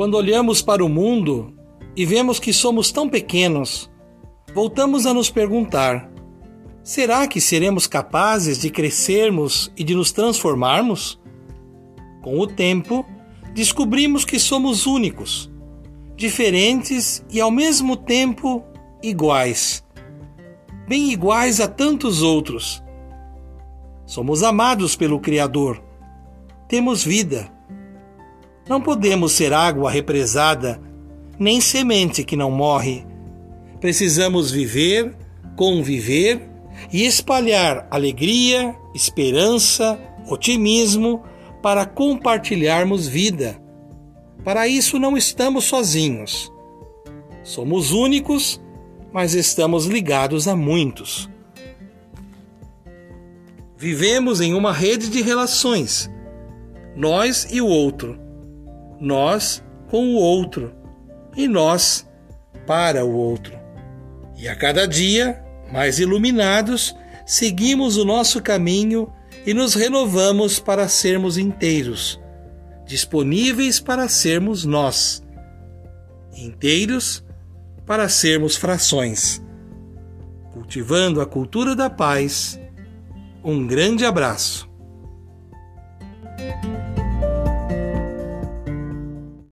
Quando olhamos para o mundo e vemos que somos tão pequenos, voltamos a nos perguntar: será que seremos capazes de crescermos e de nos transformarmos? Com o tempo, descobrimos que somos únicos, diferentes e ao mesmo tempo iguais. Bem iguais a tantos outros. Somos amados pelo Criador. Temos vida não podemos ser água represada, nem semente que não morre. Precisamos viver, conviver e espalhar alegria, esperança, otimismo para compartilharmos vida. Para isso não estamos sozinhos. Somos únicos, mas estamos ligados a muitos. Vivemos em uma rede de relações, nós e o outro nós com o outro e nós para o outro. E a cada dia, mais iluminados, seguimos o nosso caminho e nos renovamos para sermos inteiros, disponíveis para sermos nós, inteiros para sermos frações. Cultivando a cultura da paz, um grande abraço.